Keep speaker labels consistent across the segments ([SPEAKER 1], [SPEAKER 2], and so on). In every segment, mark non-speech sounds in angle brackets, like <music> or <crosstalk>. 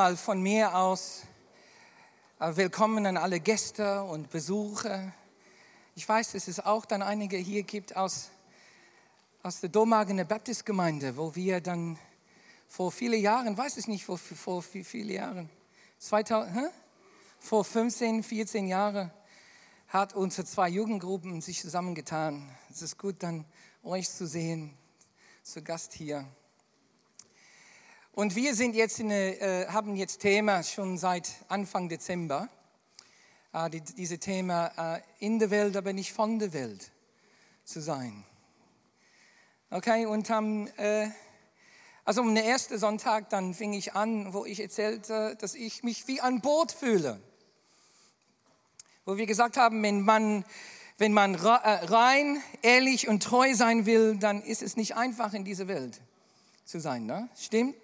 [SPEAKER 1] Mal von mir aus äh, willkommen an alle Gäste und Besucher. Ich weiß, dass es auch dann einige hier gibt aus, aus der Domagener Baptistgemeinde, wo wir dann vor vielen Jahren, weiß ich nicht, vor, vor wie viele Jahren, 2000, hä? vor 15, 14 Jahren, hat unsere zwei Jugendgruppen sich zusammengetan. Es ist gut, dann euch zu sehen, zu Gast hier. Und wir sind jetzt in, äh, haben jetzt Thema schon seit Anfang Dezember. Äh, die, diese Thema äh, in der Welt, aber nicht von der Welt zu sein. Okay, und am, äh, also am ersten Sonntag, dann fing ich an, wo ich erzählte, dass ich mich wie an Boot fühle. Wo wir gesagt haben, wenn man, wenn man äh, rein, ehrlich und treu sein will, dann ist es nicht einfach in dieser Welt zu sein. Ne? Stimmt?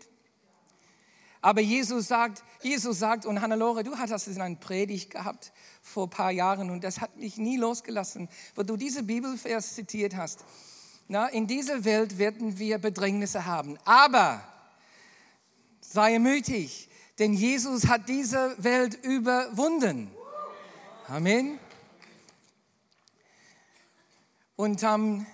[SPEAKER 1] Aber Jesus sagt, Jesus sagt, und Hannelore, du hattest es in einer Predigt gehabt vor ein paar Jahren und das hat mich nie losgelassen, wo du diese Bibelvers zitiert hast. Na, in dieser Welt werden wir Bedrängnisse haben, aber sei mutig, denn Jesus hat diese Welt überwunden. Amen. Und ähm,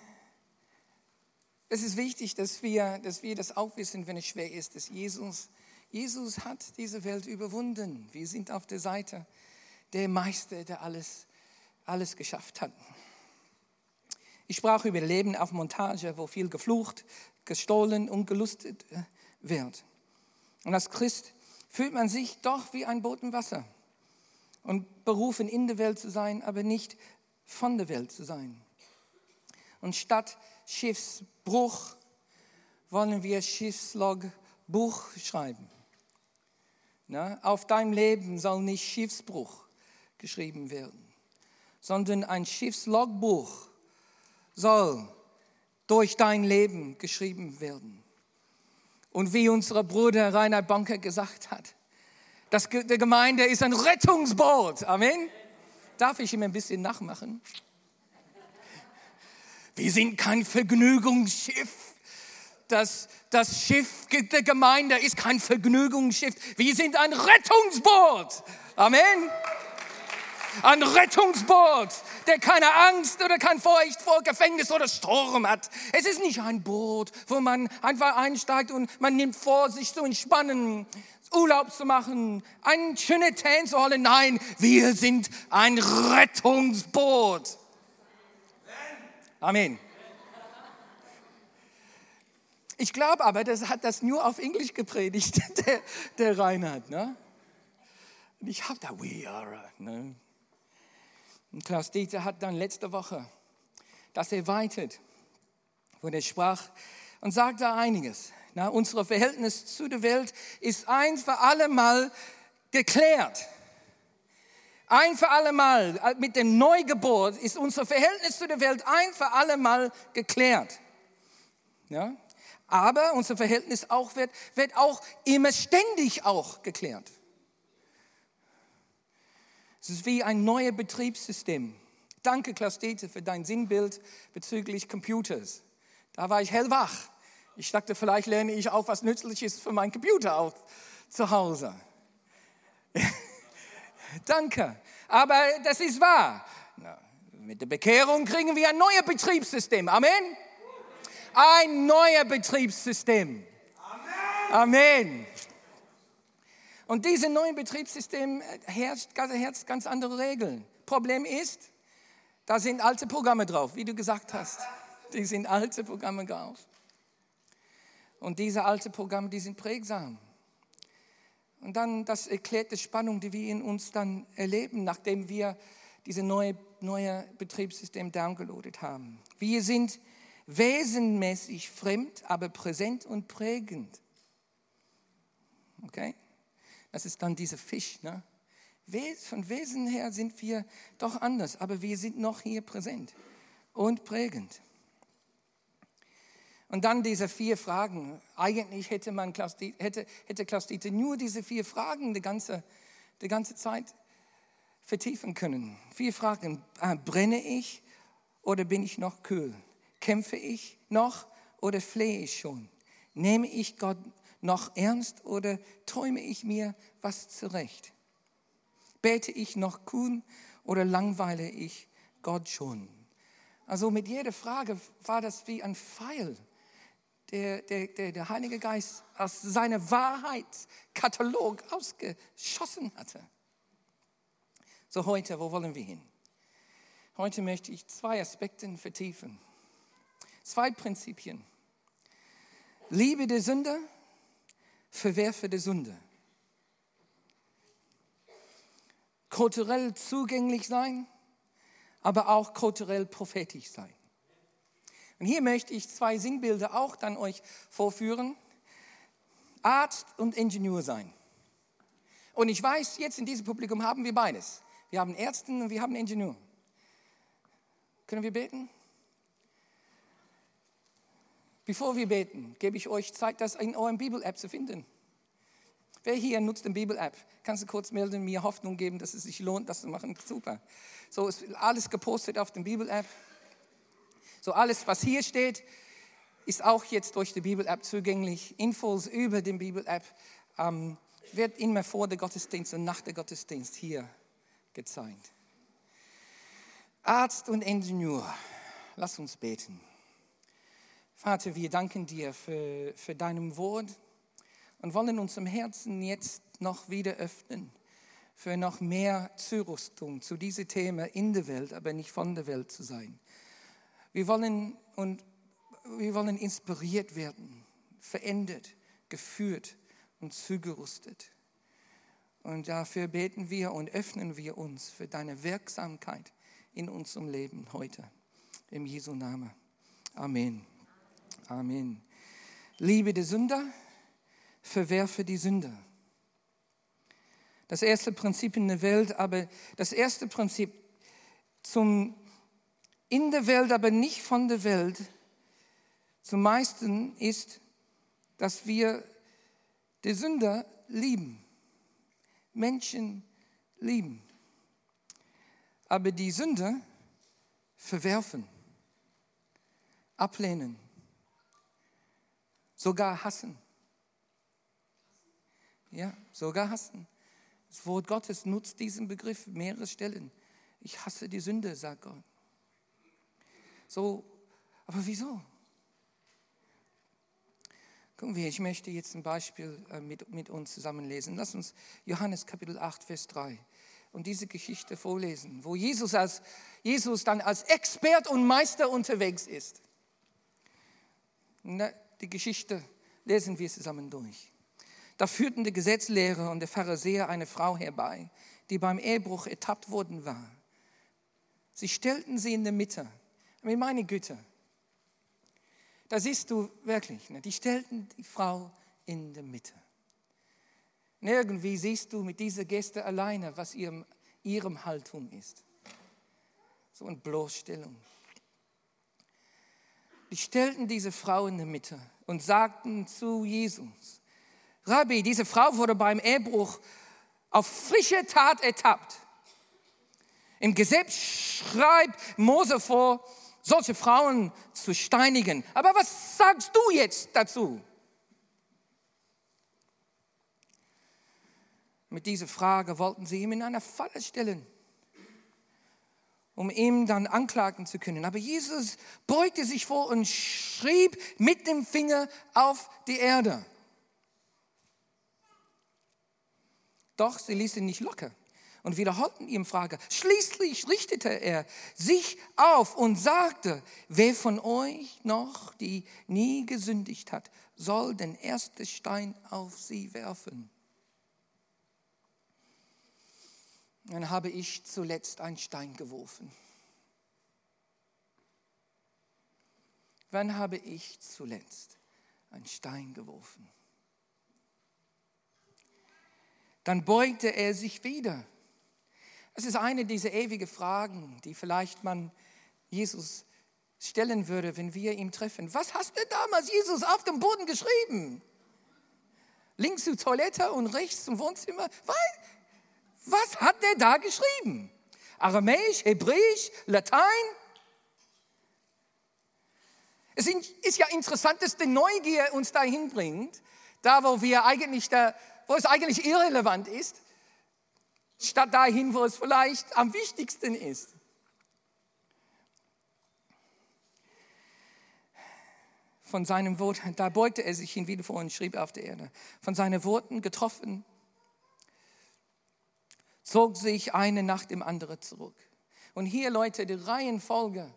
[SPEAKER 1] es ist wichtig, dass wir, dass wir das auch wissen, wenn es schwer ist, dass Jesus Jesus hat diese Welt überwunden. Wir sind auf der Seite der Meister, der alles, alles geschafft hat. Ich sprach über Leben auf Montage, wo viel geflucht, gestohlen und gelustet äh, wird. Und als Christ fühlt man sich doch wie ein Boot im Wasser und berufen, in der Welt zu sein, aber nicht von der Welt zu sein. Und statt Schiffsbruch wollen wir Schiffslogbuch schreiben. Na, auf deinem Leben soll nicht Schiffsbruch geschrieben werden, sondern ein Schiffslogbuch soll durch dein Leben geschrieben werden. Und wie unser Bruder Reinhard Banker gesagt hat, das, die Gemeinde ist ein Rettungsboot. Amen. Darf ich ihm ein bisschen nachmachen? Wir sind kein Vergnügungsschiff das, das Schiff der Gemeinde ist kein Vergnügungsschiff. Wir sind ein Rettungsboot. Amen. Ein Rettungsboot, der keine Angst oder kein Furcht vor Gefängnis oder Sturm hat. Es ist nicht ein Boot, wo man einfach einsteigt und man nimmt vor, sich zu entspannen, Urlaub zu machen, einen schönen Tan zu holen. Nein, wir sind ein Rettungsboot. Amen. Ich glaube aber, das hat das nur auf Englisch gepredigt, <laughs> der, der Reinhard. Ne? Und ich habe da, we are. Ne? Und Klaus Dieter hat dann letzte Woche das erweitert, wo er sprach und sagte einiges. Na, unser Verhältnis zu der Welt ist ein für alle Mal geklärt. Ein für alle Mal äh, mit dem Neugeburt ist unser Verhältnis zu der Welt ein für alle Mal geklärt. Ja? Aber unser Verhältnis auch wird, wird auch immer ständig auch geklärt. Es ist wie ein neues Betriebssystem. Danke, Klaus Dete, für dein Sinnbild bezüglich Computers. Da war ich hellwach. Ich dachte, vielleicht lerne ich auch was Nützliches für meinen Computer auch zu Hause. <laughs> Danke. Aber das ist wahr. mit der Bekehrung kriegen wir ein neues Betriebssystem. Amen ein neues Betriebssystem. Amen. Amen. Und dieses neue Betriebssystem herrscht, herrscht ganz andere Regeln. Problem ist, da sind alte Programme drauf, wie du gesagt hast. Die sind alte Programme drauf. Und diese alten Programme, die sind prägsam. Und dann das erklärt die Spannung, die wir in uns dann erleben, nachdem wir dieses neue, neue Betriebssystem downgeloadet haben. Wir sind wesenmäßig fremd, aber präsent und prägend. Okay? Das ist dann dieser Fisch. Ne? Von Wesen her sind wir doch anders, aber wir sind noch hier präsent und prägend. Und dann diese vier Fragen. Eigentlich hätte, man Klaus, hätte, hätte Klaus Dieter nur diese vier Fragen die ganze, die ganze Zeit vertiefen können. Vier Fragen. Ah, brenne ich oder bin ich noch kühl? Kämpfe ich noch oder flehe ich schon? Nehme ich Gott noch ernst oder träume ich mir was zurecht? Bete ich noch kühn oder langweile ich Gott schon? Also mit jeder Frage war das wie ein Pfeil, der, der, der, der Heilige Geist aus seinem Wahrheitskatalog ausgeschossen hatte. So heute, wo wollen wir hin? Heute möchte ich zwei Aspekte vertiefen. Zwei Prinzipien. Liebe der Sünder, verwerfe der Sünde. Kulturell zugänglich sein, aber auch kulturell prophetisch sein. Und hier möchte ich zwei Sinnbilder auch dann euch vorführen. Arzt und Ingenieur sein. Und ich weiß, jetzt in diesem Publikum haben wir beides. Wir haben Ärzte und wir haben Ingenieur. Können wir beten? Bevor wir beten, gebe ich euch Zeit, das in eurem Bibel-App zu finden. Wer hier nutzt eine Bibel-App? Kannst du kurz melden, mir Hoffnung geben, dass es sich lohnt, das zu machen? Super. So ist alles gepostet auf der Bibel-App. So alles, was hier steht, ist auch jetzt durch die Bibel-App zugänglich. Infos über die Bibel-App ähm, wird immer vor der Gottesdienst und nach der Gottesdienst hier gezeigt. Arzt und Ingenieur, lass uns beten. Vater, wir danken dir für, für deinem Wort und wollen uns im Herzen jetzt noch wieder öffnen für noch mehr Zurüstung zu diesem Thema in der Welt, aber nicht von der Welt zu sein. Wir wollen, und wir wollen inspiriert werden, verändert, geführt und zugerüstet. Und dafür beten wir und öffnen wir uns für deine Wirksamkeit in unserem Leben heute. Im Jesu Namen. Amen. Amen. Liebe die Sünder, verwerfe die Sünde. Das erste Prinzip in der Welt, aber das erste Prinzip zum in der Welt, aber nicht von der Welt, zum meisten ist, dass wir die Sünder lieben, Menschen lieben, aber die Sünder verwerfen, ablehnen, sogar hassen. Ja, sogar hassen. Das Wort Gottes nutzt diesen Begriff mehrere Stellen. Ich hasse die Sünde, sagt Gott. So, aber wieso? Gucken wir, ich möchte jetzt ein Beispiel äh, mit, mit uns zusammenlesen. Lass uns Johannes Kapitel 8, Vers 3 und diese Geschichte vorlesen, wo Jesus, als, Jesus dann als Expert und Meister unterwegs ist. Die Geschichte lesen wir zusammen durch. Da führten der Gesetzlehrer und der Pharisäer eine Frau herbei, die beim Ehebruch ertappt worden war. Sie stellten sie in der Mitte meine Güte, da siehst du wirklich, ne, die stellten die Frau in der Mitte. Nirgendwie siehst du mit dieser Geste alleine, was ihrem, ihrem Haltung ist. So eine Bloßstellung. Die stellten diese Frau in der Mitte und sagten zu Jesus, Rabbi, diese Frau wurde beim Ehebruch auf frische Tat ertappt. Im Gesetz schreibt Mose vor, solche Frauen zu steinigen. Aber was sagst du jetzt dazu? Mit dieser Frage wollten sie ihm in eine Falle stellen, um ihm dann anklagen zu können. Aber Jesus beugte sich vor und schrieb mit dem Finger auf die Erde. Doch sie ließen nicht locker und wiederholten ihm Frage. Schließlich richtete er sich auf und sagte, wer von euch noch, die nie gesündigt hat, soll den ersten Stein auf sie werfen. Dann habe ich zuletzt einen Stein geworfen. Wann habe ich zuletzt einen Stein geworfen? Dann beugte er sich wieder es ist eine dieser ewigen Fragen, die vielleicht man Jesus stellen würde, wenn wir ihn treffen. Was hast du damals, Jesus, auf dem Boden geschrieben? Links zur Toilette und rechts zum Wohnzimmer? Was hat der da geschrieben? Aramäisch, Hebräisch, Latein? Es ist ja interessant, dass die Neugier uns dahin bringt, Da, wo wir eigentlich, da, wo es eigentlich irrelevant ist, statt dahin, wo es vielleicht am wichtigsten ist. Von seinem Wort, da beugte er sich hin, wie vorhin schrieb auf der Erde. Von seinen Worten getroffen, zog sich eine nach dem anderen zurück. Und hier, Leute, die Reihenfolge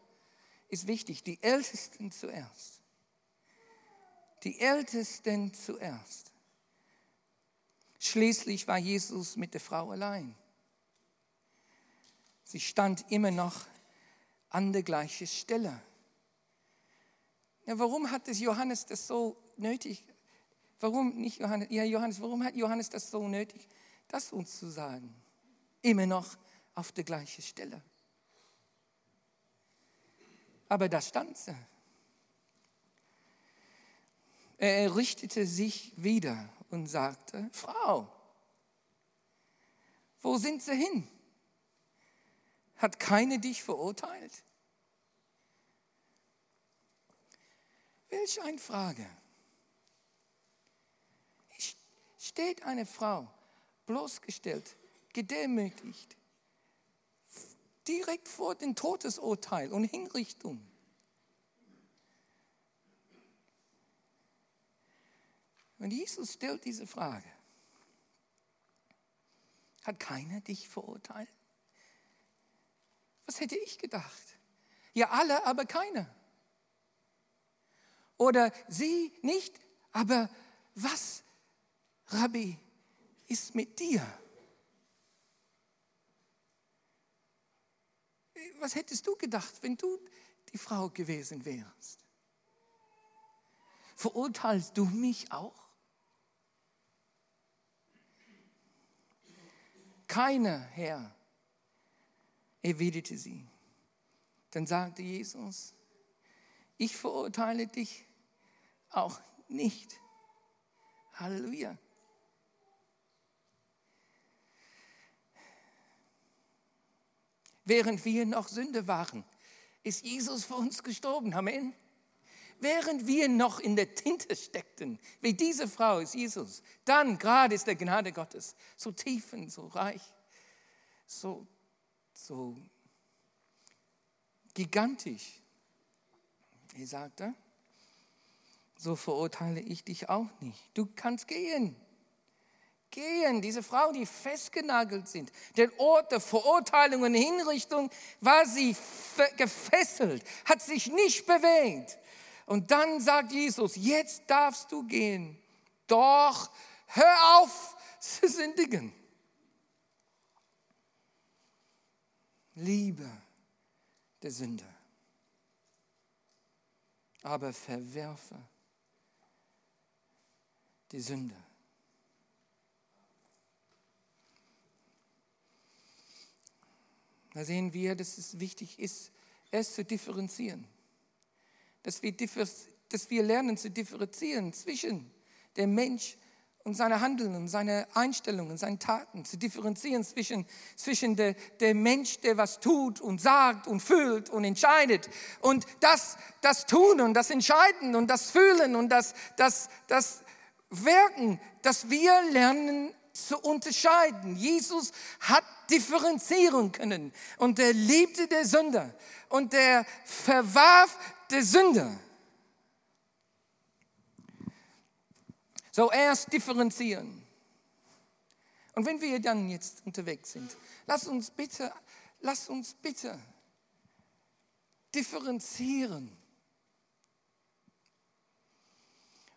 [SPEAKER 1] ist wichtig. Die Ältesten zuerst. Die Ältesten zuerst. Schließlich war Jesus mit der Frau allein. Sie stand immer noch an der gleichen Stelle. Ja, warum hat es Johannes das so nötig? Warum nicht Johannes? Ja, Johannes, warum hat Johannes das so nötig, das uns zu sagen? Immer noch auf der gleichen Stelle. Aber da stand sie. Er richtete sich wieder und sagte, Frau, wo sind sie hin? Hat keine dich verurteilt? Welch eine Frage. Steht eine Frau bloßgestellt, gedemütigt, direkt vor dem Todesurteil und Hinrichtung. Und Jesus stellt diese Frage. Hat keiner dich verurteilt? Was hätte ich gedacht? Ja, alle, aber keiner. Oder sie nicht, aber was, Rabbi, ist mit dir? Was hättest du gedacht, wenn du die Frau gewesen wärst? Verurteilst du mich auch? Keiner, Herr, erwiderte sie. Dann sagte Jesus, ich verurteile dich auch nicht. Halleluja. Während wir noch Sünde waren, ist Jesus für uns gestorben. Amen. Während wir noch in der Tinte steckten, wie diese Frau ist Jesus, dann gerade ist der Gnade Gottes so tief und so reich, so, so gigantisch. Er sagte, so verurteile ich dich auch nicht. Du kannst gehen gehen. Diese Frau, die festgenagelt sind. Den Ort der Verurteilung und Hinrichtung war sie gefesselt, hat sich nicht bewegt. Und dann sagt Jesus, jetzt darfst du gehen. Doch hör auf zu sündigen. Liebe der Sünde. Aber verwerfe die Sünde. Da sehen wir, dass es wichtig ist, es zu differenzieren. Dass wir, dass wir lernen zu differenzieren zwischen dem Mensch und seine Handeln seine Einstellungen, seinen Taten, zu differenzieren zwischen, zwischen der, der Mensch, der was tut und sagt und fühlt und entscheidet und das, das Tun und das Entscheiden und das Fühlen und das, das, das Wirken, dass wir lernen zu unterscheiden. Jesus hat differenzieren können und er liebte der Sünder und er verwarf der Sünder. So erst differenzieren. Und wenn wir dann jetzt unterwegs sind, lass uns bitte, lass uns bitte differenzieren.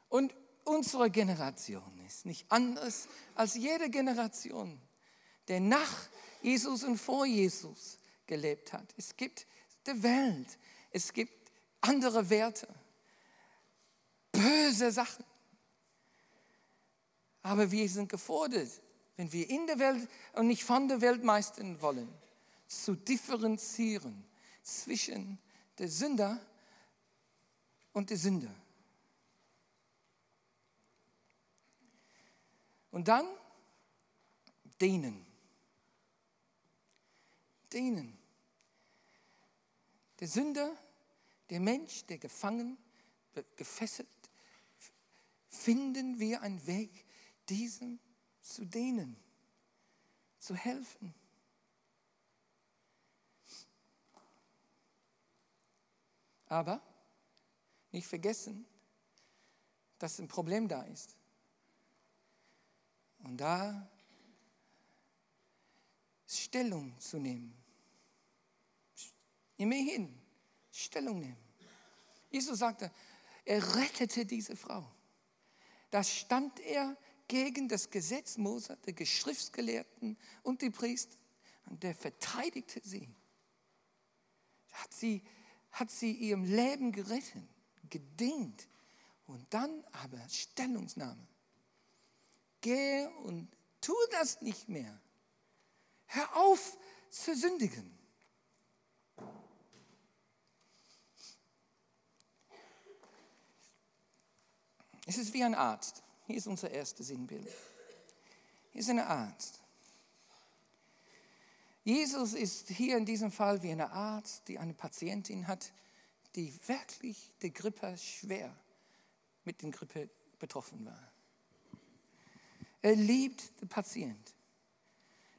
[SPEAKER 1] Und unsere Generation ist nicht anders als jede Generation, der nach Jesus und vor Jesus gelebt hat. Es gibt die Welt, es gibt andere Werte, böse Sachen. Aber wir sind gefordert, wenn wir in der Welt und nicht von der Welt meistern wollen, zu differenzieren zwischen der Sünder und der Sünder. Und dann dienen. Dienen. Der Sünder, der Mensch, der gefangen, gefesselt, finden wir einen Weg, diesem zu dienen, zu helfen. Aber nicht vergessen, dass ein Problem da ist. Da Stellung zu nehmen. Immerhin Stellung nehmen. Jesus sagte, er rettete diese Frau. Da stand er gegen das Gesetz Mose, der Geschriftsgelehrten und die Priester. Und der verteidigte sie. Hat sie, hat sie ihrem Leben gerettet, gedient. Und dann aber Stellungnahme. Geh und tu das nicht mehr. Hör auf zu sündigen. Es ist wie ein Arzt. Hier ist unser erstes Sinnbild. Hier ist ein Arzt. Jesus ist hier in diesem Fall wie ein Arzt, die eine Patientin hat, die wirklich die Grippe schwer mit der Grippe betroffen war. Er liebt den Patient.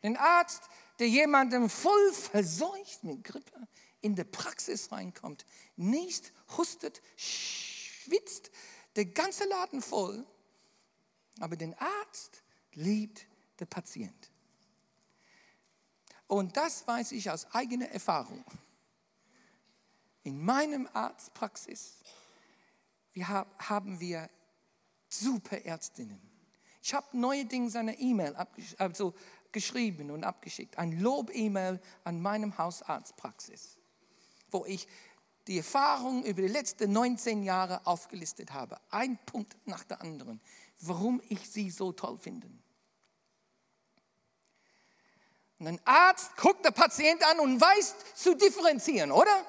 [SPEAKER 1] Den Arzt, der jemandem voll verseucht mit Grippe in die Praxis reinkommt, nicht hustet, schwitzt, der ganze Laden voll, aber den Arzt liebt der Patient. Und das weiß ich aus eigener Erfahrung. In meinem Arztpraxis wir haben wir super Ärztinnen. Ich habe neuerdings eine E-Mail also geschrieben und abgeschickt, ein Lob-E-Mail an meinem Hausarztpraxis, wo ich die Erfahrungen über die letzten 19 Jahre aufgelistet habe. Ein Punkt nach der anderen, warum ich sie so toll finde. Und ein Arzt guckt den Patient an und weiß zu differenzieren, oder?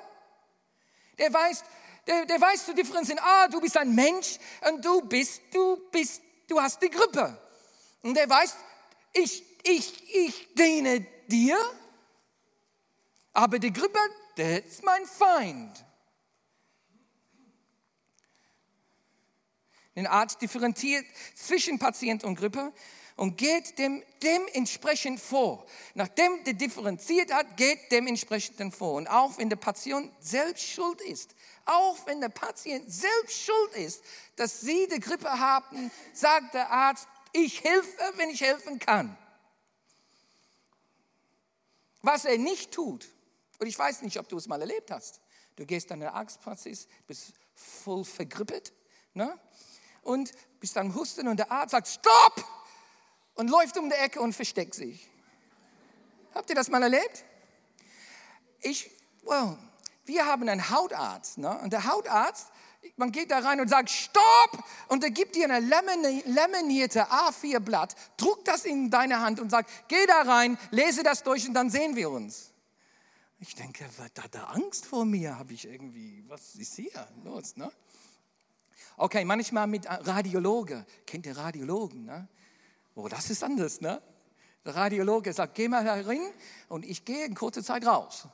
[SPEAKER 1] Der weiß, der, der weiß zu differenzieren, ah, du bist ein Mensch und du bist, du bist, du hast die Grippe. Und der weiß, ich, ich, ich diene dir, aber die Grippe, der ist mein Feind. Der Arzt differenziert zwischen Patient und Grippe und geht dem dementsprechend vor. Nachdem der differenziert hat, geht dementsprechend vor. Und auch wenn der Patient selbst schuld ist, auch wenn der Patient selbst schuld ist, dass Sie die Grippe haben, sagt der Arzt, ich helfe, wenn ich helfen kann. Was er nicht tut, und ich weiß nicht, ob du es mal erlebt hast, du gehst an eine Arztpraxis, bist voll vergrippet, ne? und bist am Husten und der Arzt sagt, stopp! Und läuft um die Ecke und versteckt sich. Habt ihr das mal erlebt? Ich, well, wir haben einen Hautarzt. Ne? Und der Hautarzt, man geht da rein und sagt, stopp! Und er gibt dir ein laminierte A4-Blatt, druckt das in deine Hand und sagt, geh da rein, lese das durch und dann sehen wir uns. Ich denke, hat er Angst vor mir? Habe ich irgendwie, was ist hier los? Ne? Okay, manchmal mit Radiologe. Kennt ihr Radiologen? Ne? Oh, das ist anders. Ne? Der Radiologe sagt, geh mal herin und ich gehe in kurzer Zeit raus.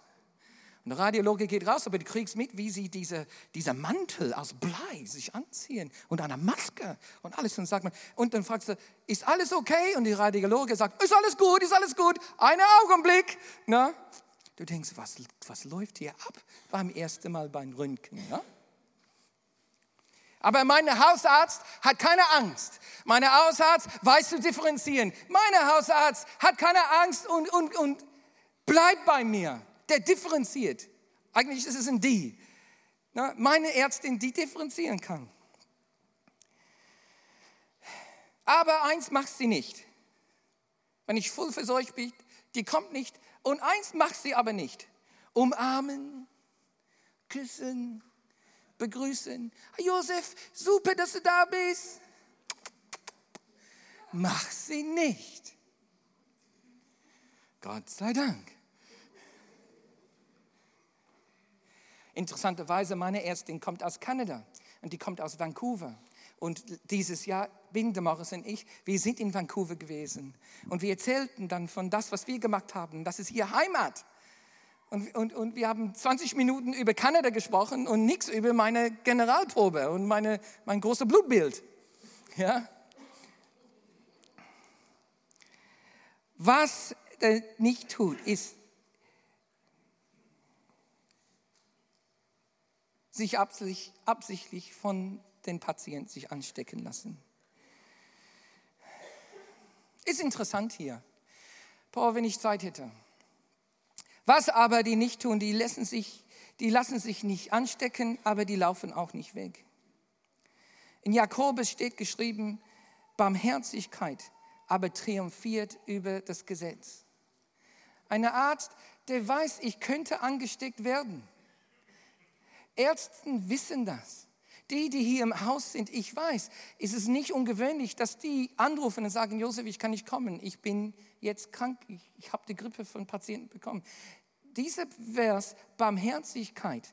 [SPEAKER 1] Der Radiologe geht raus, aber du kriegst mit, wie sie diese, dieser Mantel aus Blei sich anziehen und eine Maske und alles. Und, sagt man, und dann fragst du, ist alles okay? Und der Radiologe sagt, ist alles gut, ist alles gut, einen Augenblick. Ne? Du denkst, was, was läuft hier ab beim ersten Mal beim Röntgen? Ne? Aber mein Hausarzt hat keine Angst. Mein Hausarzt weiß zu differenzieren. Mein Hausarzt hat keine Angst und, und, und bleibt bei mir. Der differenziert. Eigentlich ist es ein Die. Meine Ärztin, die differenzieren kann. Aber eins macht sie nicht. Wenn ich voll verseucht bin, die kommt nicht. Und eins macht sie aber nicht. Umarmen, küssen, begrüßen. Josef, super, dass du da bist. Mach sie nicht. Gott sei Dank. Interessanterweise, meine Ärztin kommt aus Kanada und die kommt aus Vancouver. Und dieses Jahr, Binde Morris und ich, wir sind in Vancouver gewesen. Und wir erzählten dann von das, was wir gemacht haben. Das ist ihr Heimat. Und, und, und wir haben 20 Minuten über Kanada gesprochen und nichts über meine Generalprobe und meine, mein großes Blutbild. Ja? Was er nicht tut, ist sich absichtlich von den Patienten sich anstecken lassen. Ist interessant hier. Boah, wenn ich Zeit hätte. Was aber die nicht tun, die lassen sich, die lassen sich nicht anstecken, aber die laufen auch nicht weg. In Jakobus steht geschrieben, Barmherzigkeit aber triumphiert über das Gesetz. Ein Arzt, der weiß, ich könnte angesteckt werden. Ärzten wissen das. Die, die hier im Haus sind, ich weiß, ist es nicht ungewöhnlich, dass die anrufen und sagen, Josef, ich kann nicht kommen, ich bin jetzt krank, ich, ich habe die Grippe von Patienten bekommen. Dieser Vers, Barmherzigkeit,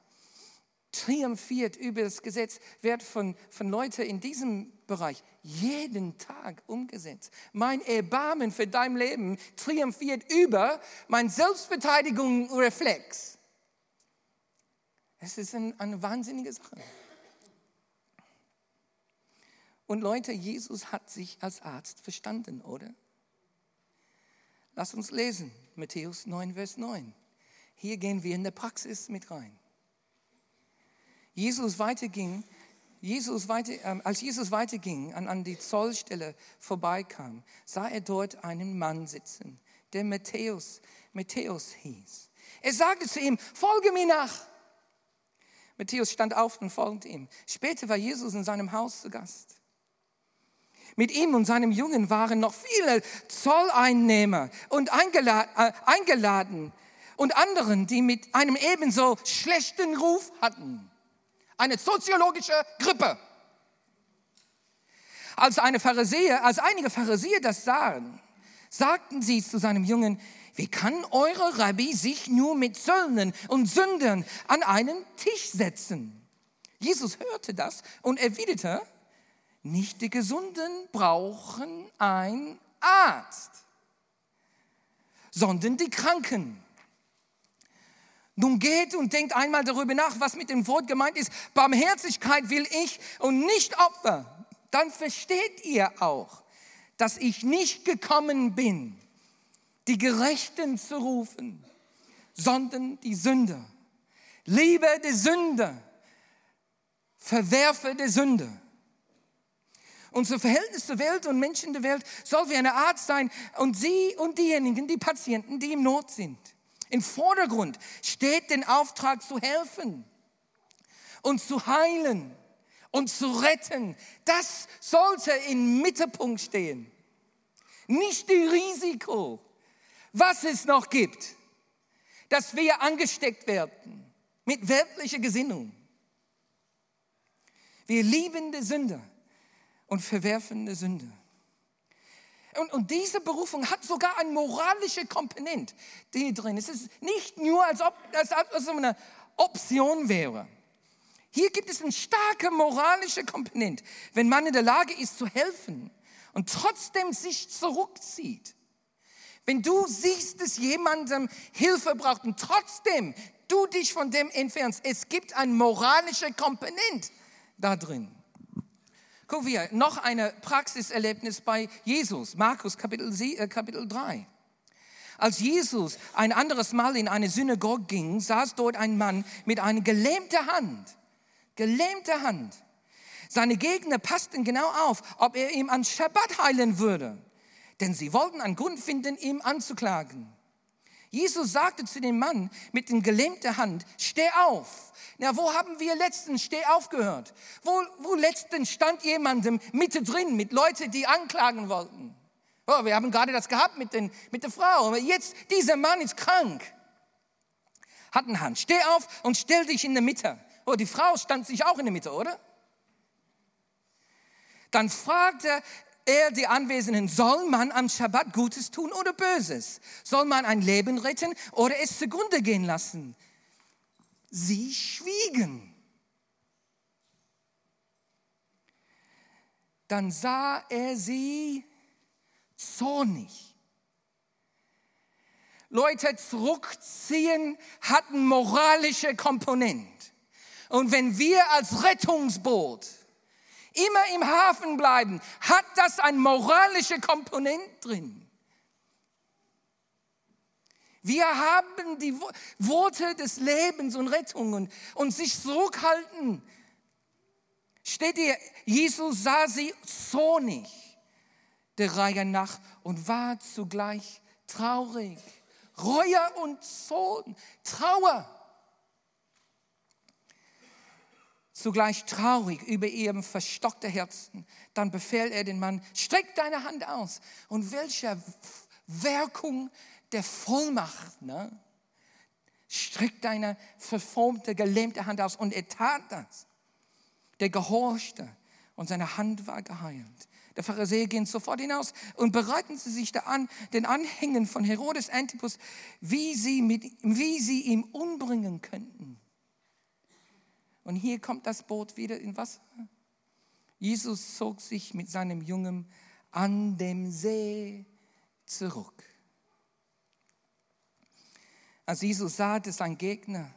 [SPEAKER 1] triumphiert über das Gesetz, wird von, von Leuten in diesem Bereich jeden Tag umgesetzt. Mein Erbarmen für dein Leben triumphiert über mein Selbstverteidigungsreflex. Es ist ein, eine wahnsinnige Sache. Und Leute, Jesus hat sich als Arzt verstanden, oder? Lass uns lesen, Matthäus 9, Vers 9. Hier gehen wir in der Praxis mit rein. Jesus weiterging, Jesus weiter, äh, als Jesus weiterging, an, an die Zollstelle vorbeikam, sah er dort einen Mann sitzen, der Matthäus, Matthäus hieß. Er sagte zu ihm, folge mir nach. Matthäus stand auf und folgte ihm. Später war Jesus in seinem Haus zu Gast. Mit ihm und seinem Jungen waren noch viele Zolleinnehmer und eingeladen, äh, eingeladen und anderen, die mit einem ebenso schlechten Ruf hatten. Eine soziologische Grippe. Als, eine Pharisäer, als einige Pharisäer das sahen, sagten sie zu seinem Jungen, wie kann eure Rabbi sich nur mit Zöllnern und Sündern an einen Tisch setzen? Jesus hörte das und erwiderte, nicht die Gesunden brauchen einen Arzt, sondern die Kranken. Nun geht und denkt einmal darüber nach, was mit dem Wort gemeint ist. Barmherzigkeit will ich und nicht Opfer. Dann versteht ihr auch, dass ich nicht gekommen bin, die Gerechten zu rufen, sondern die Sünder. Liebe die Sünder, verwerfe die Sünde. Unser Verhältnis zur Welt und Menschen der Welt soll wie eine Art sein und sie und diejenigen, die Patienten, die im Not sind. Im Vordergrund steht den Auftrag zu helfen und zu heilen und zu retten. Das sollte im Mittelpunkt stehen. Nicht die Risiko, was es noch gibt, dass wir angesteckt werden mit weltlicher Gesinnung. Wir lieben die Sünder und verwerfende Sünde. Und, und, diese Berufung hat sogar eine moralische Komponente die drin. Es ist nicht nur, als ob das eine Option wäre. Hier gibt es eine starke moralische Komponente. Wenn man in der Lage ist zu helfen und trotzdem sich zurückzieht. Wenn du siehst, dass jemandem Hilfe braucht und trotzdem du dich von dem entfernst, es gibt eine moralische Komponente da drin. Gucken wir, noch ein Praxiserlebnis bei Jesus, Markus Kapitel, äh, Kapitel 3. Als Jesus ein anderes Mal in eine Synagoge ging, saß dort ein Mann mit einer gelähmten Hand. Gelähmte Hand. Seine Gegner passten genau auf, ob er ihm an Schabbat heilen würde. Denn sie wollten einen Grund finden, ihm anzuklagen. Jesus sagte zu dem Mann mit der gelähmten Hand, steh auf. Na, wo haben wir letztens steh aufgehört? Wo, wo letztens stand jemandem mittendrin mit Leuten, die anklagen wollten? Oh, wir haben gerade das gehabt mit, den, mit der Frau. Aber jetzt, dieser Mann ist krank. Hat eine Hand. Steh auf und stell dich in der Mitte. Oh, die Frau stand sich auch in der Mitte, oder? Dann fragte er die Anwesenden, soll man am Schabbat Gutes tun oder Böses? Soll man ein Leben retten oder es zugrunde gehen lassen? Sie schwiegen. Dann sah er sie zornig. Leute, zurückziehen hatten moralische Komponent. Und wenn wir als Rettungsboot immer im Hafen bleiben, hat das ein moralische Komponent drin. Wir haben die Worte des Lebens und Rettung und, und sich zurückhalten. Steht ihr, Jesus sah sie zornig der Reihe nach und war zugleich traurig. Reue und Zorn, Trauer. Zugleich traurig über ihrem verstockten Herzen. Dann befehlt er den Mann, streck deine Hand aus. Und welche Wirkung der Vollmacht. Ne? Streck deine verformte, gelähmte Hand aus. Und er tat das. Der gehorchte und seine Hand war geheilt. Der Pharisäer ging sofort hinaus und bereiten sie sich da an, den Anhängen von Herodes Antipus, wie sie, mit, wie sie ihn umbringen könnten. Und hier kommt das Boot wieder in Wasser. Jesus zog sich mit seinem Jungen an dem See zurück. Als Jesus sah, dass sein Gegner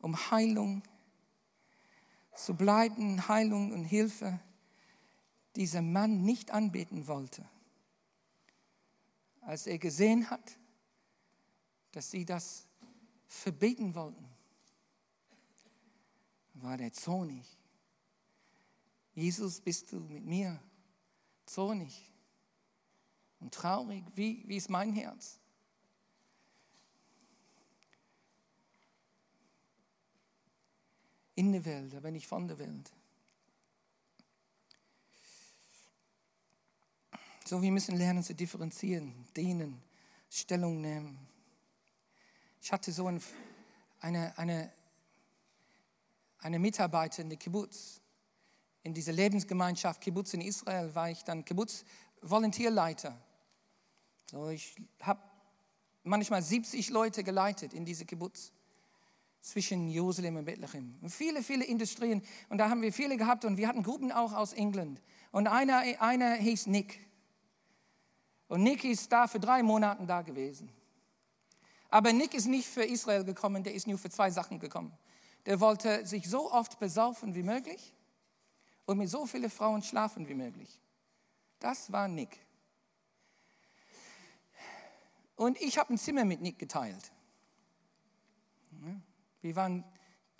[SPEAKER 1] um Heilung zu bleiben, Heilung und Hilfe, dieser Mann nicht anbeten wollte. Als er gesehen hat, dass sie das verbieten wollten, war er zornig. Jesus, bist du mit mir zornig und traurig? Wie, wie ist mein Herz? in der Welt, aber nicht von der Welt. So, wir müssen lernen zu differenzieren, dienen, Stellung nehmen. Ich hatte so ein, eine, eine, eine Mitarbeiterin in Kibbutz. In dieser Lebensgemeinschaft Kibbutz in Israel war ich dann Kibbutz-Volontierleiter. So, ich habe manchmal 70 Leute geleitet in diese Kibbutz zwischen Jerusalem und Bethlehem. Und viele, viele Industrien. Und da haben wir viele gehabt und wir hatten Gruppen auch aus England. Und einer, einer hieß Nick. Und Nick ist da für drei Monate da gewesen. Aber Nick ist nicht für Israel gekommen, der ist nur für zwei Sachen gekommen. Der wollte sich so oft besaufen wie möglich und mit so vielen Frauen schlafen wie möglich. Das war Nick. Und ich habe ein Zimmer mit Nick geteilt. Wir waren,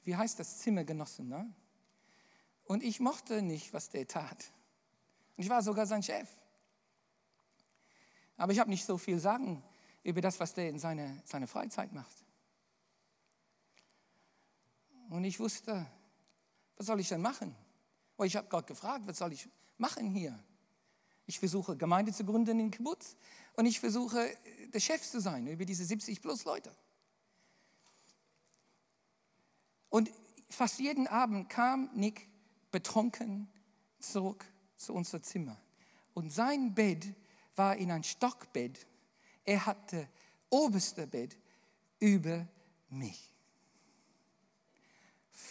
[SPEAKER 1] wie heißt das, Zimmergenossen. Ne? Und ich mochte nicht, was der tat. Und ich war sogar sein Chef. Aber ich habe nicht so viel sagen über das, was der in seiner seine Freizeit macht. Und ich wusste, was soll ich denn machen? Oh, ich habe Gott gefragt, was soll ich machen hier? Ich versuche, Gemeinde zu gründen in Kibbutz und ich versuche, der Chef zu sein über diese 70 plus Leute. Und fast jeden Abend kam Nick betrunken zurück zu unser Zimmer. Und sein Bett war in ein Stockbett. Er hatte oberste Bett über mich.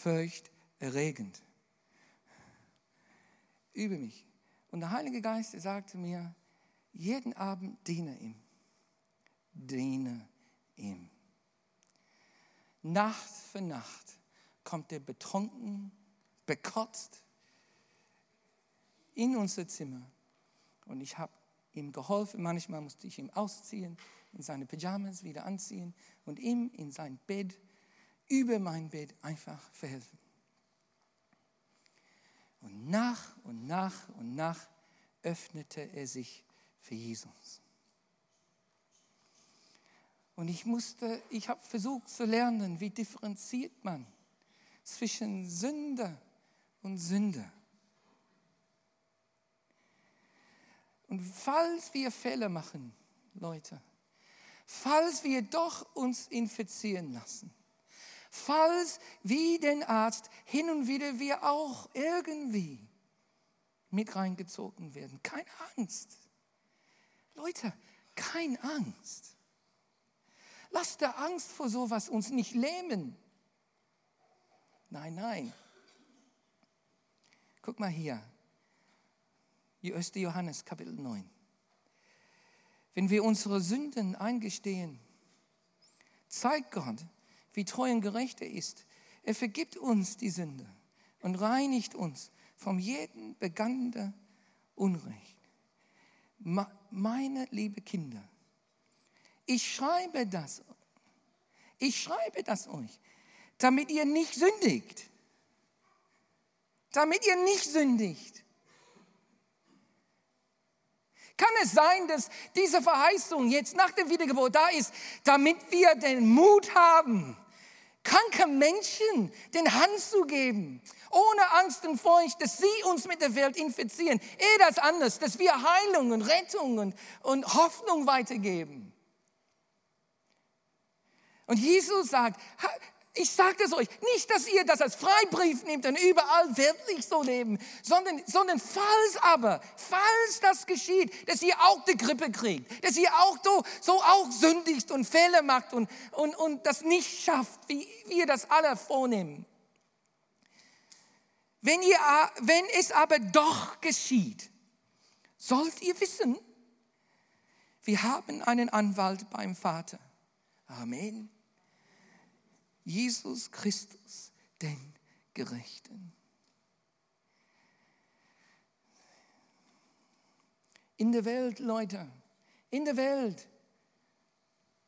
[SPEAKER 1] Furchterregend. Über mich. Und der Heilige Geist sagte mir, jeden Abend diene ihm. Diene ihm. Nacht für Nacht kommt er betrunken, bekotzt in unser Zimmer. Und ich habe ihm geholfen. Manchmal musste ich ihm ausziehen, in seine Pyjamas wieder anziehen und ihm in sein Bett, über mein Bett einfach verhelfen. Und nach und nach und nach öffnete er sich für Jesus. Und ich musste, ich habe versucht zu lernen, wie differenziert man zwischen Sünder und Sünder. Und falls wir Fehler machen, Leute, falls wir doch uns infizieren lassen, falls wie den Arzt hin und wieder wir auch irgendwie mit reingezogen werden, keine Angst. Leute, keine Angst. Lasst der Angst vor sowas uns nicht lähmen. Nein, nein. Guck mal hier. 1. Johannes Kapitel 9. Wenn wir unsere Sünden eingestehen, zeigt Gott, wie treu und gerecht er ist. Er vergibt uns die Sünde und reinigt uns von jedem begangenen Unrecht. Meine liebe Kinder, ich schreibe das, ich schreibe das euch, damit ihr nicht sündigt. Damit ihr nicht sündigt. Kann es sein, dass diese Verheißung jetzt nach der Wiedergeburt da ist, damit wir den Mut haben, kranke Menschen den Hand zu geben, ohne Angst und Furcht, dass sie uns mit der Welt infizieren. Ehe das anders, dass wir Heilung und Rettung und, und Hoffnung weitergeben. Und Jesus sagt, ich sage es euch, nicht, dass ihr das als Freibrief nehmt und überall wirklich so leben, sondern, sondern falls aber, falls das geschieht, dass ihr auch die Grippe kriegt, dass ihr auch so, so auch sündigt und Fehler macht und, und, und das nicht schafft, wie wir das alle vornehmen. Wenn, ihr, wenn es aber doch geschieht, sollt ihr wissen, wir haben einen Anwalt beim Vater. Amen. Jesus Christus, den Gerechten. In der Welt, Leute, in der Welt,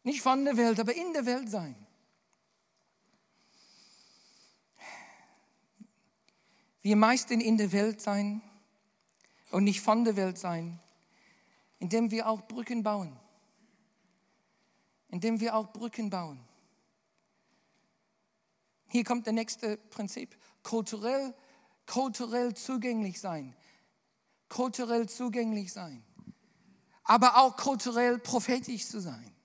[SPEAKER 1] nicht von der Welt, aber in der Welt sein. Wir meisten in der Welt sein und nicht von der Welt sein, indem wir auch Brücken bauen. Indem wir auch Brücken bauen. Hier kommt der nächste Prinzip. Kulturell, kulturell zugänglich sein. Kulturell zugänglich sein. Aber auch kulturell prophetisch zu sein.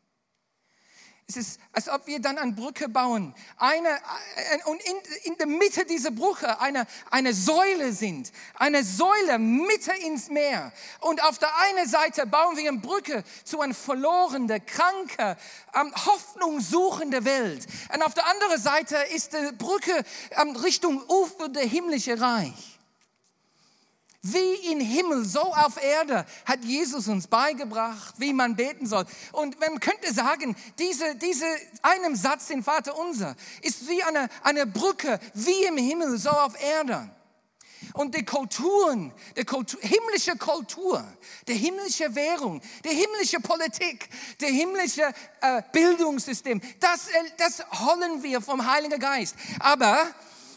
[SPEAKER 1] Es ist, als ob wir dann eine Brücke bauen. Eine, äh, und in, in der Mitte dieser Brücke eine, eine Säule sind. Eine Säule Mitte ins Meer. Und auf der einen Seite bauen wir eine Brücke zu einer verlorenen, kranken, ähm, hoffnungssuchenden Welt. Und auf der anderen Seite ist die Brücke ähm, Richtung Ufer der himmlische Reich. Wie im Himmel, so auf Erde hat Jesus uns beigebracht, wie man beten soll. Und man könnte sagen, diese, diese einem Satz in Vater unser ist wie eine, eine Brücke, wie im Himmel, so auf Erde. Und die Kulturen, die Kultur, himmlische Kultur, die himmlische Währung, die himmlische Politik, der himmlische äh, Bildungssystem, das, äh, das holen wir vom Heiligen Geist. Aber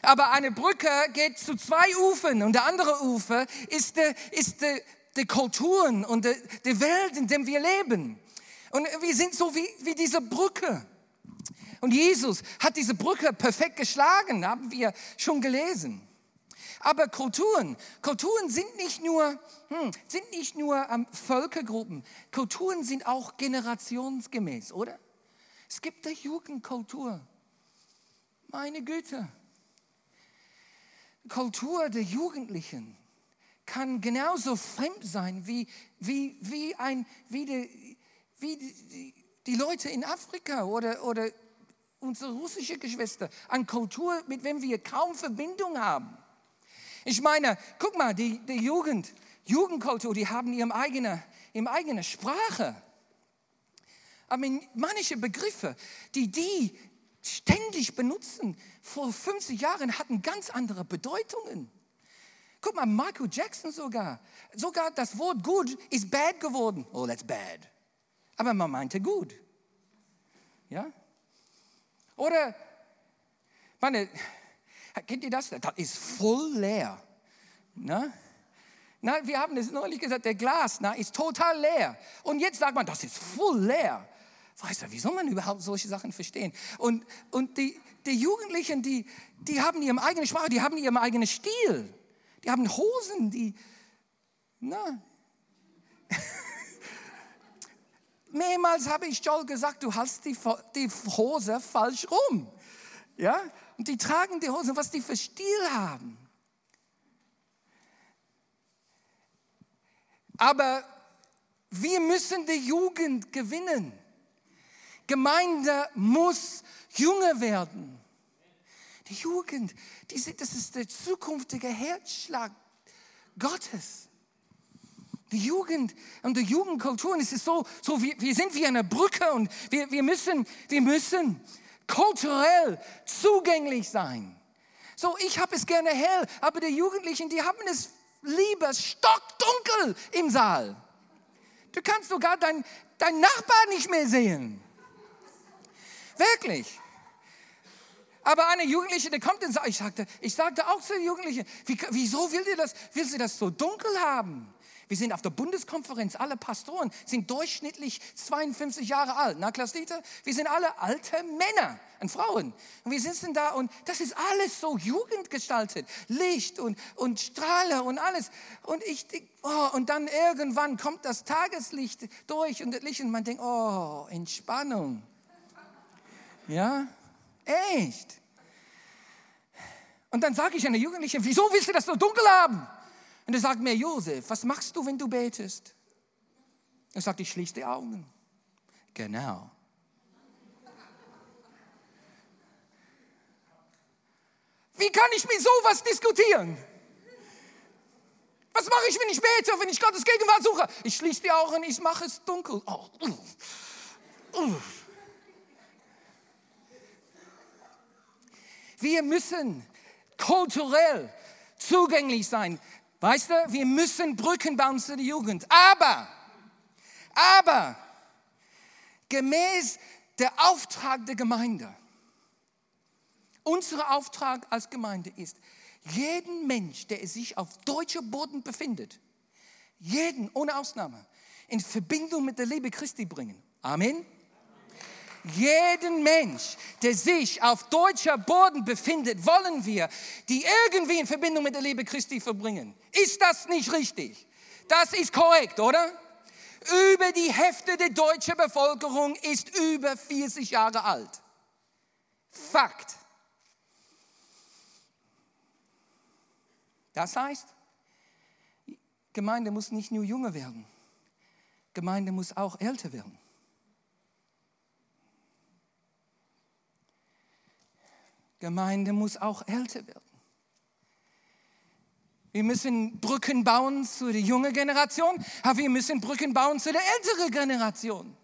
[SPEAKER 1] aber eine Brücke geht zu zwei Ufern und der andere Ufer ist die, ist die, die Kulturen und die, die Welt, in der wir leben. Und wir sind so wie, wie diese Brücke. Und Jesus hat diese Brücke perfekt geschlagen, haben wir schon gelesen. Aber Kulturen, Kulturen sind nicht nur, hm, sind nicht nur ähm, Völkergruppen, Kulturen sind auch generationsgemäß, oder? Es gibt eine Jugendkultur. Meine Güte. Kultur der Jugendlichen kann genauso fremd sein wie, wie, wie, ein, wie, die, wie die, die Leute in Afrika oder, oder unsere russische Geschwister. An Kultur, mit wem wir kaum Verbindung haben. Ich meine, guck mal, die, die Jugend, Jugendkultur, die haben ihre eigene, ihre eigene Sprache. Aber manche Begriffe, die die ständig benutzen, vor 50 Jahren hatten ganz andere Bedeutungen. Guck mal, Michael Jackson sogar. Sogar das Wort gut ist bad geworden. Oh, that's bad. Aber man meinte gut. Ja? Oder, meine, kennt ihr das? Das ist voll leer. Na? Na, wir haben es neulich gesagt, der Glas na, ist total leer. Und jetzt sagt man, das ist voll leer. Weißt du, wie soll man überhaupt solche Sachen verstehen? Und, und die, die Jugendlichen, die, die haben ihre eigene Sprache, die haben ihren eigenen Stil. Die haben Hosen, die, na. <laughs> Mehrmals habe ich Joel gesagt, du hast die, die Hose falsch rum. Ja? Und die tragen die Hosen, was die für Stil haben. Aber wir müssen die Jugend gewinnen. Gemeinde muss jünger werden. Die Jugend, die, das ist der zukünftige Herzschlag Gottes. Die Jugend und die Jugendkultur, es ist so, so wir, wir sind wie eine Brücke und wir, wir, müssen, wir müssen kulturell zugänglich sein. So, ich habe es gerne hell, aber die Jugendlichen, die haben es lieber stockdunkel im Saal. Du kannst sogar deinen dein Nachbar nicht mehr sehen. Wirklich. Aber eine Jugendliche, die kommt und sagt, ich sagte, ich sagte auch zu den Jugendlichen, wie, wieso will sie das, will sie das so dunkel haben? Wir sind auf der Bundeskonferenz, alle Pastoren sind durchschnittlich 52 Jahre alt. Na, Klaus Dieter, wir sind alle alte Männer und Frauen. Und wir sitzen da und das ist alles so jugendgestaltet. Licht und, und Strahle und alles. Und ich, oh, und dann irgendwann kommt das Tageslicht durch und das Licht und man denkt, oh, Entspannung. Ja, echt. Und dann sage ich einer Jugendlichen, wieso willst du das so dunkel haben? Und er sagt mir, Josef, was machst du, wenn du betest? Er sagt, ich schließe die Augen. Genau. Wie kann ich mit sowas diskutieren? Was mache ich, wenn ich bete, wenn ich Gottes Gegenwart suche? Ich schließe die Augen, ich mache es dunkel. Oh, uh, uh. Wir müssen kulturell zugänglich sein. Weißt du, wir müssen Brücken bauen zu der Jugend. Aber, aber, gemäß der Auftrag der Gemeinde, unser Auftrag als Gemeinde ist, jeden Mensch, der sich auf deutschem Boden befindet, jeden ohne Ausnahme, in Verbindung mit der Liebe Christi bringen. Amen jeden Mensch, der sich auf deutscher Boden befindet, wollen wir, die irgendwie in Verbindung mit der Liebe Christi verbringen. Ist das nicht richtig? Das ist korrekt, oder? Über die Hälfte der deutschen Bevölkerung ist über 40 Jahre alt. Fakt. Das heißt, Gemeinde muss nicht nur jünger werden, Gemeinde muss auch älter werden. Gemeinde muss auch älter werden. Wir müssen Brücken bauen zu der jungen Generation, aber wir müssen Brücken bauen zu der älteren Generation.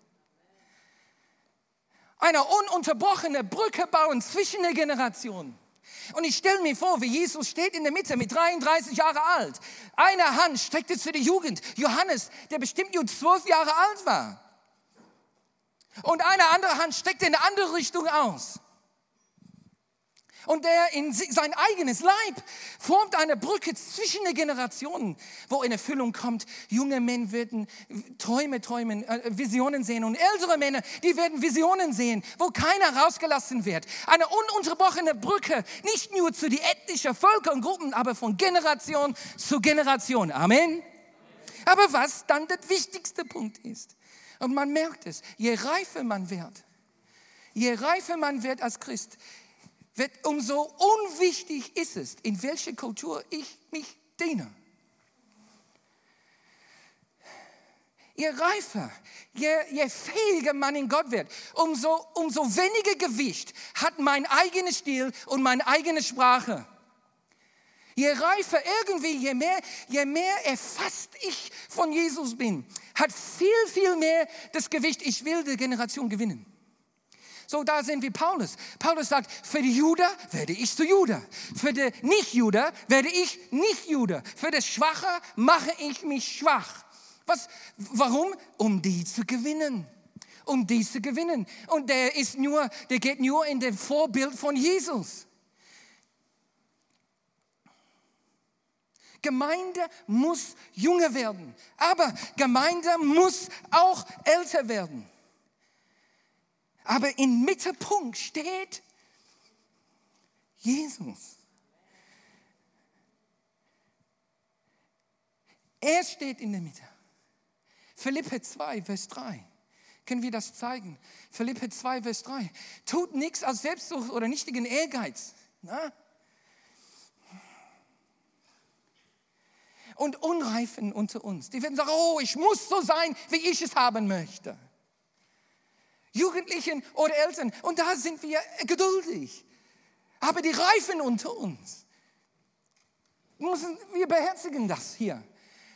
[SPEAKER 1] Eine ununterbrochene Brücke bauen zwischen den Generationen. Und ich stelle mir vor, wie Jesus steht in der Mitte mit 33 Jahren alt. Eine Hand streckte zu der Jugend. Johannes, der bestimmt nur zwölf Jahre alt war. Und eine andere Hand streckte in eine andere Richtung aus. Und der in sein eigenes Leib formt eine Brücke zwischen den Generationen, wo in Erfüllung kommt. Junge Männer werden Träume träumen, äh, Visionen sehen und ältere Männer, die werden Visionen sehen, wo keiner rausgelassen wird. Eine ununterbrochene Brücke, nicht nur zu den ethnischen Völker und Gruppen, aber von Generation zu Generation. Amen. Aber was dann der wichtigste Punkt ist, und man merkt es, je reifer man wird, je reifer man wird als Christ, umso unwichtig ist es, in welche Kultur ich mich diene. Je reifer, je, je fähiger man in Gott wird, umso, umso weniger Gewicht hat mein eigenes Stil und meine eigene Sprache. Je reifer irgendwie, je mehr, je mehr erfasst ich von Jesus bin, hat viel, viel mehr das Gewicht, ich will die Generation gewinnen. So, da sind wir Paulus. Paulus sagt, für die Juda werde ich zu Juda. Für die Nicht-Juda werde ich Nicht-Juda. Für das Schwache mache ich mich schwach. Was, warum? Um die zu gewinnen. Um die zu gewinnen. Und der ist nur, der geht nur in dem Vorbild von Jesus. Gemeinde muss jünger werden, aber Gemeinde muss auch älter werden. Aber im Mittelpunkt steht Jesus. Er steht in der Mitte. Philippe 2, Vers 3. Können wir das zeigen? Philippe 2, Vers 3. Tut nichts aus Selbstsucht oder nichtigen Ehrgeiz. Na? Und Unreifen unter uns. Die werden sagen, oh, ich muss so sein, wie ich es haben möchte. Jugendlichen oder Eltern. Und da sind wir geduldig. Aber die Reifen unter uns, müssen, wir beherzigen das hier.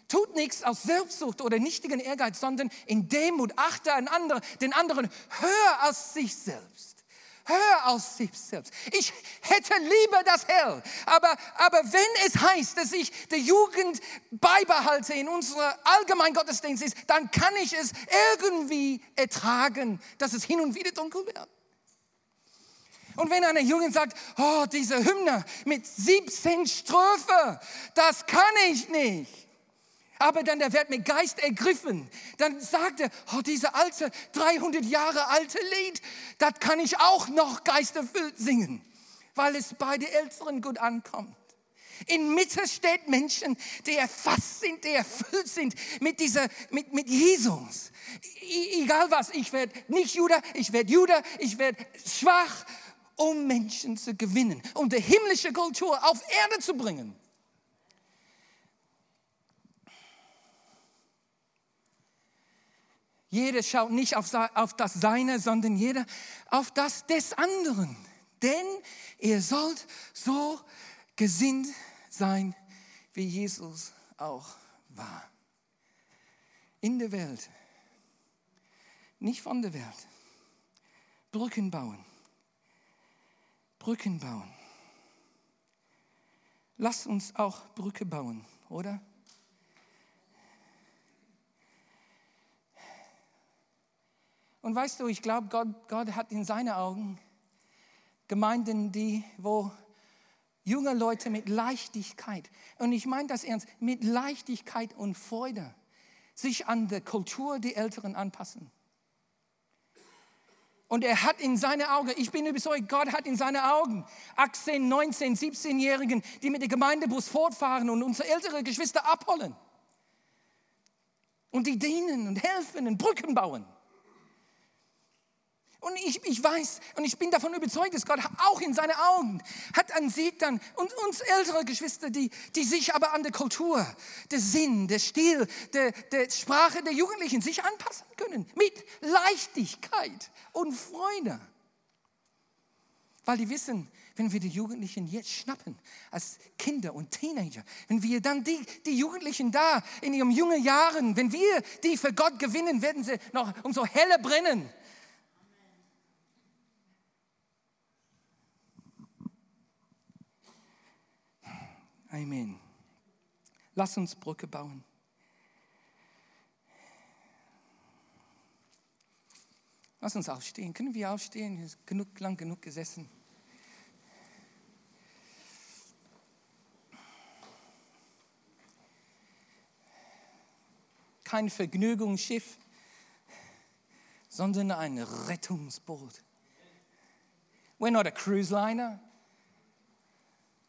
[SPEAKER 1] Tut nichts aus Selbstsucht oder nichtigen Ehrgeiz, sondern in Demut achte an andere, den anderen höher als sich selbst. Höher als sich selbst. Ich hätte lieber das Hell. Aber, aber wenn es heißt, dass ich die Jugend beibehalte in unserer allgemeinen Gottesdienst ist, dann kann ich es irgendwie ertragen, dass es hin und wieder dunkel wird. Und wenn eine Jugend sagt, oh, diese Hymne mit 17 Strophe, das kann ich nicht aber dann der wird mit Geist ergriffen. Dann sagt er, oh, diese alte, 300 Jahre alte Lied, das kann ich auch noch geisterfüllt singen, weil es bei den Älteren gut ankommt. In Mitte steht Menschen, die erfasst sind, die erfüllt sind mit dieser, mit, mit Jesus. I, egal was, ich werde nicht Judah, ich werde Judah, ich werde schwach, um Menschen zu gewinnen, um die himmlische Kultur auf Erde zu bringen. Jeder schaut nicht auf, das Seine, sondern jeder auf das des anderen. Denn ihr sollt so gesinnt sein, wie Jesus auch war. In der Welt, nicht von der Welt. Brücken bauen. Brücken bauen. Lass uns auch Brücke bauen, oder? Und weißt du, ich glaube, Gott, Gott hat in seinen Augen Gemeinden, die, wo junge Leute mit Leichtigkeit, und ich meine das ernst, mit Leichtigkeit und Freude sich an der Kultur der Älteren anpassen. Und er hat in seine Augen, ich bin überzeugt, Gott hat in seine Augen 18, 19, 17-Jährigen, die mit dem Gemeindebus fortfahren und unsere ältere Geschwister abholen. Und die dienen und helfen und Brücken bauen. Und ich, ich weiß und ich bin davon überzeugt, dass Gott auch in seine Augen hat an sie dann und uns ältere Geschwister, die, die sich aber an der Kultur, der Sinn, der Stil, der, der Sprache der Jugendlichen sich anpassen können. Mit Leichtigkeit und Freude. Weil die wissen, wenn wir die Jugendlichen jetzt schnappen, als Kinder und Teenager, wenn wir dann die, die Jugendlichen da in ihren jungen Jahren, wenn wir die für Gott gewinnen, werden sie noch umso heller brennen Amen. Lass uns Brücke bauen. Lass uns aufstehen. Können wir aufstehen? Genug, lang genug gesessen. Kein Vergnügungsschiff, sondern ein Rettungsboot. We're not a cruise liner.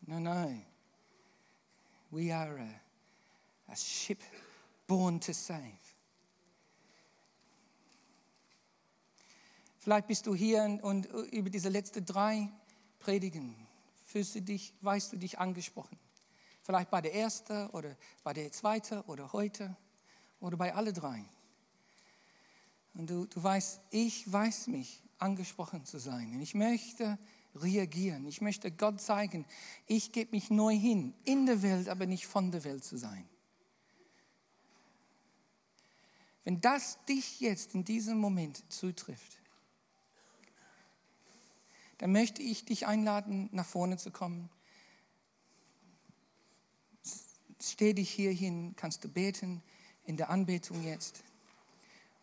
[SPEAKER 1] No, no. We are a, a ship born to save. Vielleicht bist du hier und über diese letzten drei Predigen fühlst du dich, weißt du dich angesprochen. Vielleicht bei der ersten oder bei der zweiten oder heute oder bei alle drei. Und du, du weißt, ich weiß mich angesprochen zu sein. Und ich möchte reagieren. Ich möchte Gott zeigen, ich gebe mich neu hin, in der Welt, aber nicht von der Welt zu sein. Wenn das dich jetzt in diesem Moment zutrifft, dann möchte ich dich einladen, nach vorne zu kommen. Steh dich hier hin, kannst du beten in der Anbetung jetzt.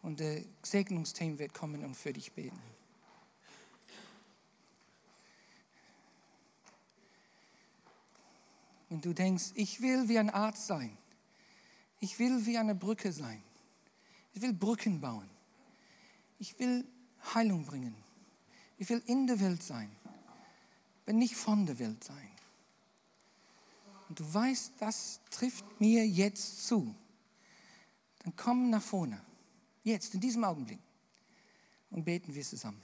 [SPEAKER 1] Und der Segnungsteam wird kommen und für dich beten. Und du denkst, ich will wie ein Arzt sein, ich will wie eine Brücke sein, ich will Brücken bauen, ich will Heilung bringen, ich will in der Welt sein, wenn nicht von der Welt sein. Und du weißt, das trifft mir jetzt zu. Dann komm nach vorne, jetzt, in diesem Augenblick, und beten wir zusammen.